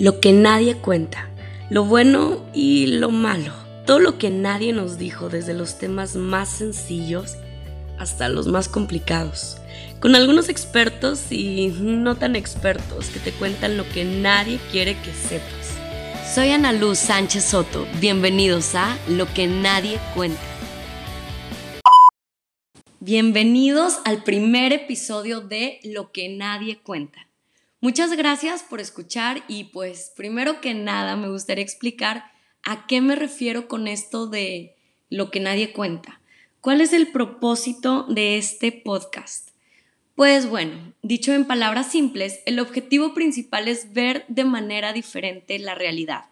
Lo que nadie cuenta, lo bueno y lo malo, todo lo que nadie nos dijo desde los temas más sencillos hasta los más complicados, con algunos expertos y no tan expertos que te cuentan lo que nadie quiere que sepas. Soy Ana Luz Sánchez Soto, bienvenidos a Lo que nadie cuenta. Bienvenidos al primer episodio de Lo que nadie cuenta. Muchas gracias por escuchar y pues primero que nada me gustaría explicar a qué me refiero con esto de lo que nadie cuenta. ¿Cuál es el propósito de este podcast? Pues bueno, dicho en palabras simples, el objetivo principal es ver de manera diferente la realidad,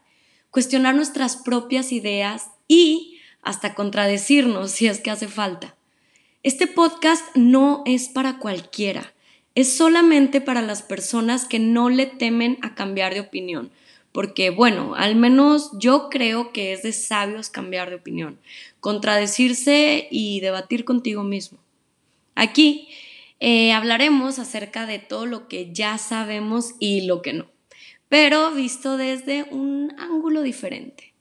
cuestionar nuestras propias ideas y hasta contradecirnos si es que hace falta. Este podcast no es para cualquiera es solamente para las personas que no le temen a cambiar de opinión. Porque, bueno, al menos yo creo que es de sabios cambiar de opinión, contradecirse y debatir contigo mismo. Aquí eh, hablaremos acerca de todo lo que ya sabemos y lo que no, pero visto desde un ángulo diferente.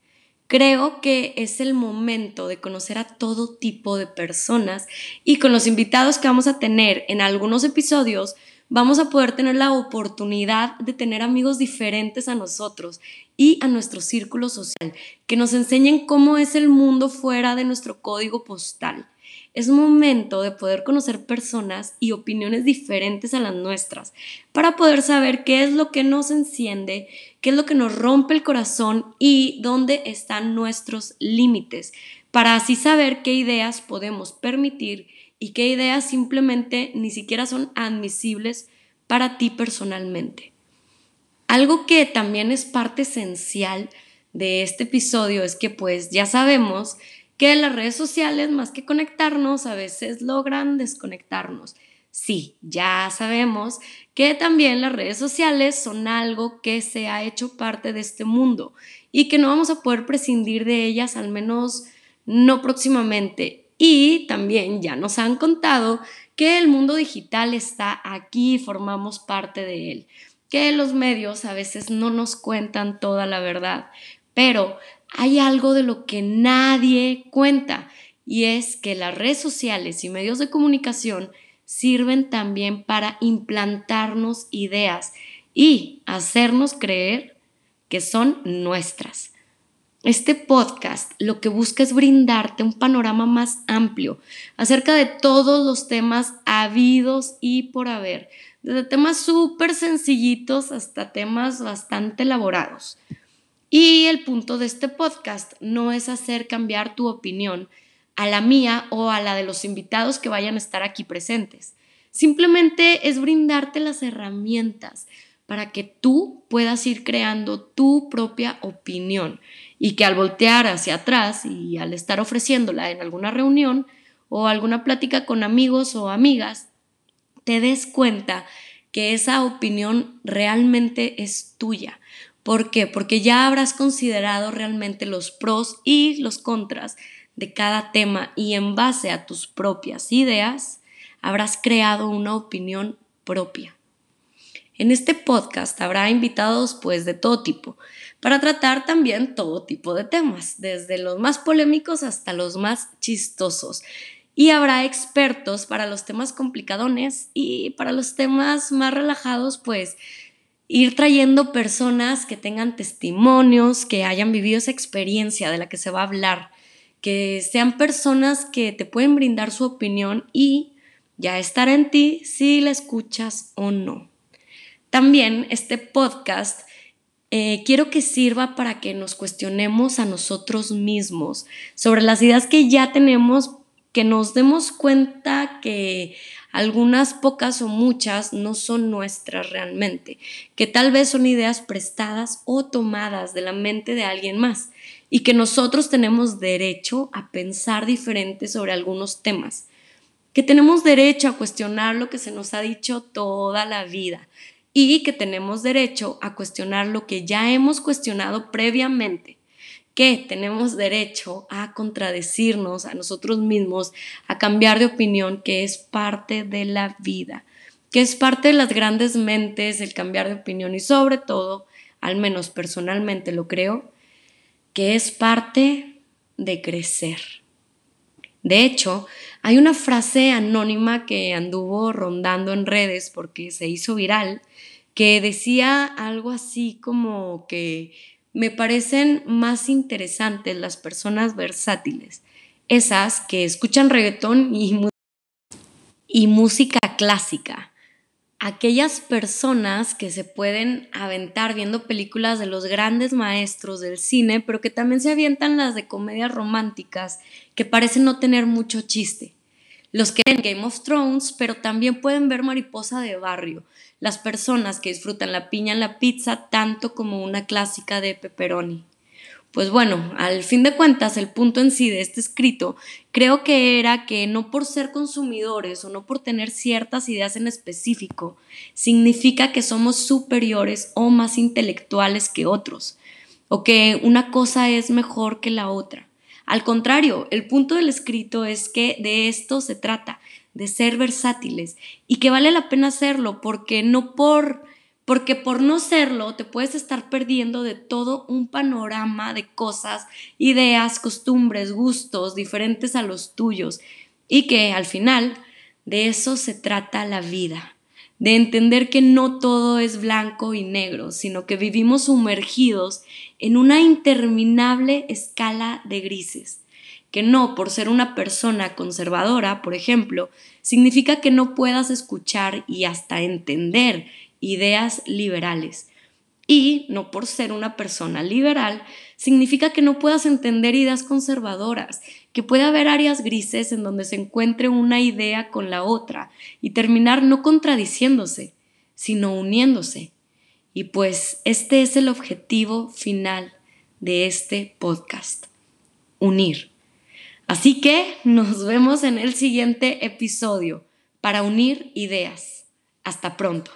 Creo que es el momento de conocer a todo tipo de personas y con los invitados que vamos a tener en algunos episodios vamos a poder tener la oportunidad de tener amigos diferentes a nosotros y a nuestro círculo social, que nos enseñen cómo es el mundo fuera de nuestro código postal es momento de poder conocer personas y opiniones diferentes a las nuestras para poder saber qué es lo que nos enciende, qué es lo que nos rompe el corazón y dónde están nuestros límites, para así saber qué ideas podemos permitir y qué ideas simplemente ni siquiera son admisibles para ti personalmente. Algo que también es parte esencial de este episodio es que pues ya sabemos que las redes sociales, más que conectarnos, a veces logran desconectarnos. Sí, ya sabemos que también las redes sociales son algo que se ha hecho parte de este mundo y que no vamos a poder prescindir de ellas, al menos no próximamente. Y también ya nos han contado que el mundo digital está aquí y formamos parte de él, que los medios a veces no nos cuentan toda la verdad, pero hay algo de lo que nadie cuenta y es que las redes sociales y medios de comunicación sirven también para implantarnos ideas y hacernos creer que son nuestras. Este podcast lo que busca es brindarte un panorama más amplio acerca de todos los temas habidos y por haber, desde temas súper sencillitos hasta temas bastante elaborados. Y el punto de este podcast no es hacer cambiar tu opinión a la mía o a la de los invitados que vayan a estar aquí presentes. Simplemente es brindarte las herramientas para que tú puedas ir creando tu propia opinión y que al voltear hacia atrás y al estar ofreciéndola en alguna reunión o alguna plática con amigos o amigas, te des cuenta que esa opinión realmente es tuya, ¿Por qué? Porque ya habrás considerado realmente los pros y los contras de cada tema y en base a tus propias ideas habrás creado una opinión propia. En este podcast habrá invitados pues de todo tipo para tratar también todo tipo de temas, desde los más polémicos hasta los más chistosos. Y habrá expertos para los temas complicadones y para los temas más relajados pues ir trayendo personas que tengan testimonios, que hayan vivido esa experiencia de la que se va a hablar, que sean personas que te pueden brindar su opinión y ya estará en ti si la escuchas o no. También este podcast eh, quiero que sirva para que nos cuestionemos a nosotros mismos sobre las ideas que ya tenemos, que nos demos cuenta que algunas pocas o muchas no son nuestras realmente, que tal vez son ideas prestadas o tomadas de la mente de alguien más y que nosotros tenemos derecho a pensar diferente sobre algunos temas, que tenemos derecho a cuestionar lo que se nos ha dicho toda la vida y que tenemos derecho a cuestionar lo que ya hemos cuestionado previamente que tenemos derecho a contradecirnos a nosotros mismos, a cambiar de opinión, que es parte de la vida, que es parte de las grandes mentes el cambiar de opinión y sobre todo al menos personalmente lo creo, que es parte de crecer. De hecho, hay una frase anónima que anduvo rondando en redes porque se hizo viral, que decía algo así como que me parecen más interesantes las personas versátiles, esas que escuchan reggaetón y, y música clásica, aquellas personas que se pueden aventar viendo películas de los grandes maestros del cine, pero que también se avientan las de comedias románticas que parecen no tener mucho chiste. Los que ven Game of Thrones, pero también pueden ver Mariposa de Barrio, las personas que disfrutan la piña en la pizza tanto como una clásica de pepperoni. Pues bueno, al fin de cuentas, el punto en sí de este escrito creo que era que no por ser consumidores o no por tener ciertas ideas en específico, significa que somos superiores o más intelectuales que otros, o que una cosa es mejor que la otra. Al contrario, el punto del escrito es que de esto se trata, de ser versátiles y que vale la pena hacerlo porque no por porque por no serlo te puedes estar perdiendo de todo un panorama de cosas, ideas, costumbres, gustos diferentes a los tuyos y que al final de eso se trata la vida, de entender que no todo es blanco y negro, sino que vivimos sumergidos en una interminable escala de grises que no por ser una persona conservadora, por ejemplo, significa que no puedas escuchar y hasta entender ideas liberales. Y no por ser una persona liberal, significa que no puedas entender ideas conservadoras, que puede haber áreas grises en donde se encuentre una idea con la otra y terminar no contradiciéndose, sino uniéndose. Y pues este es el objetivo final de este podcast, unir. Así que nos vemos en el siguiente episodio para unir ideas. Hasta pronto.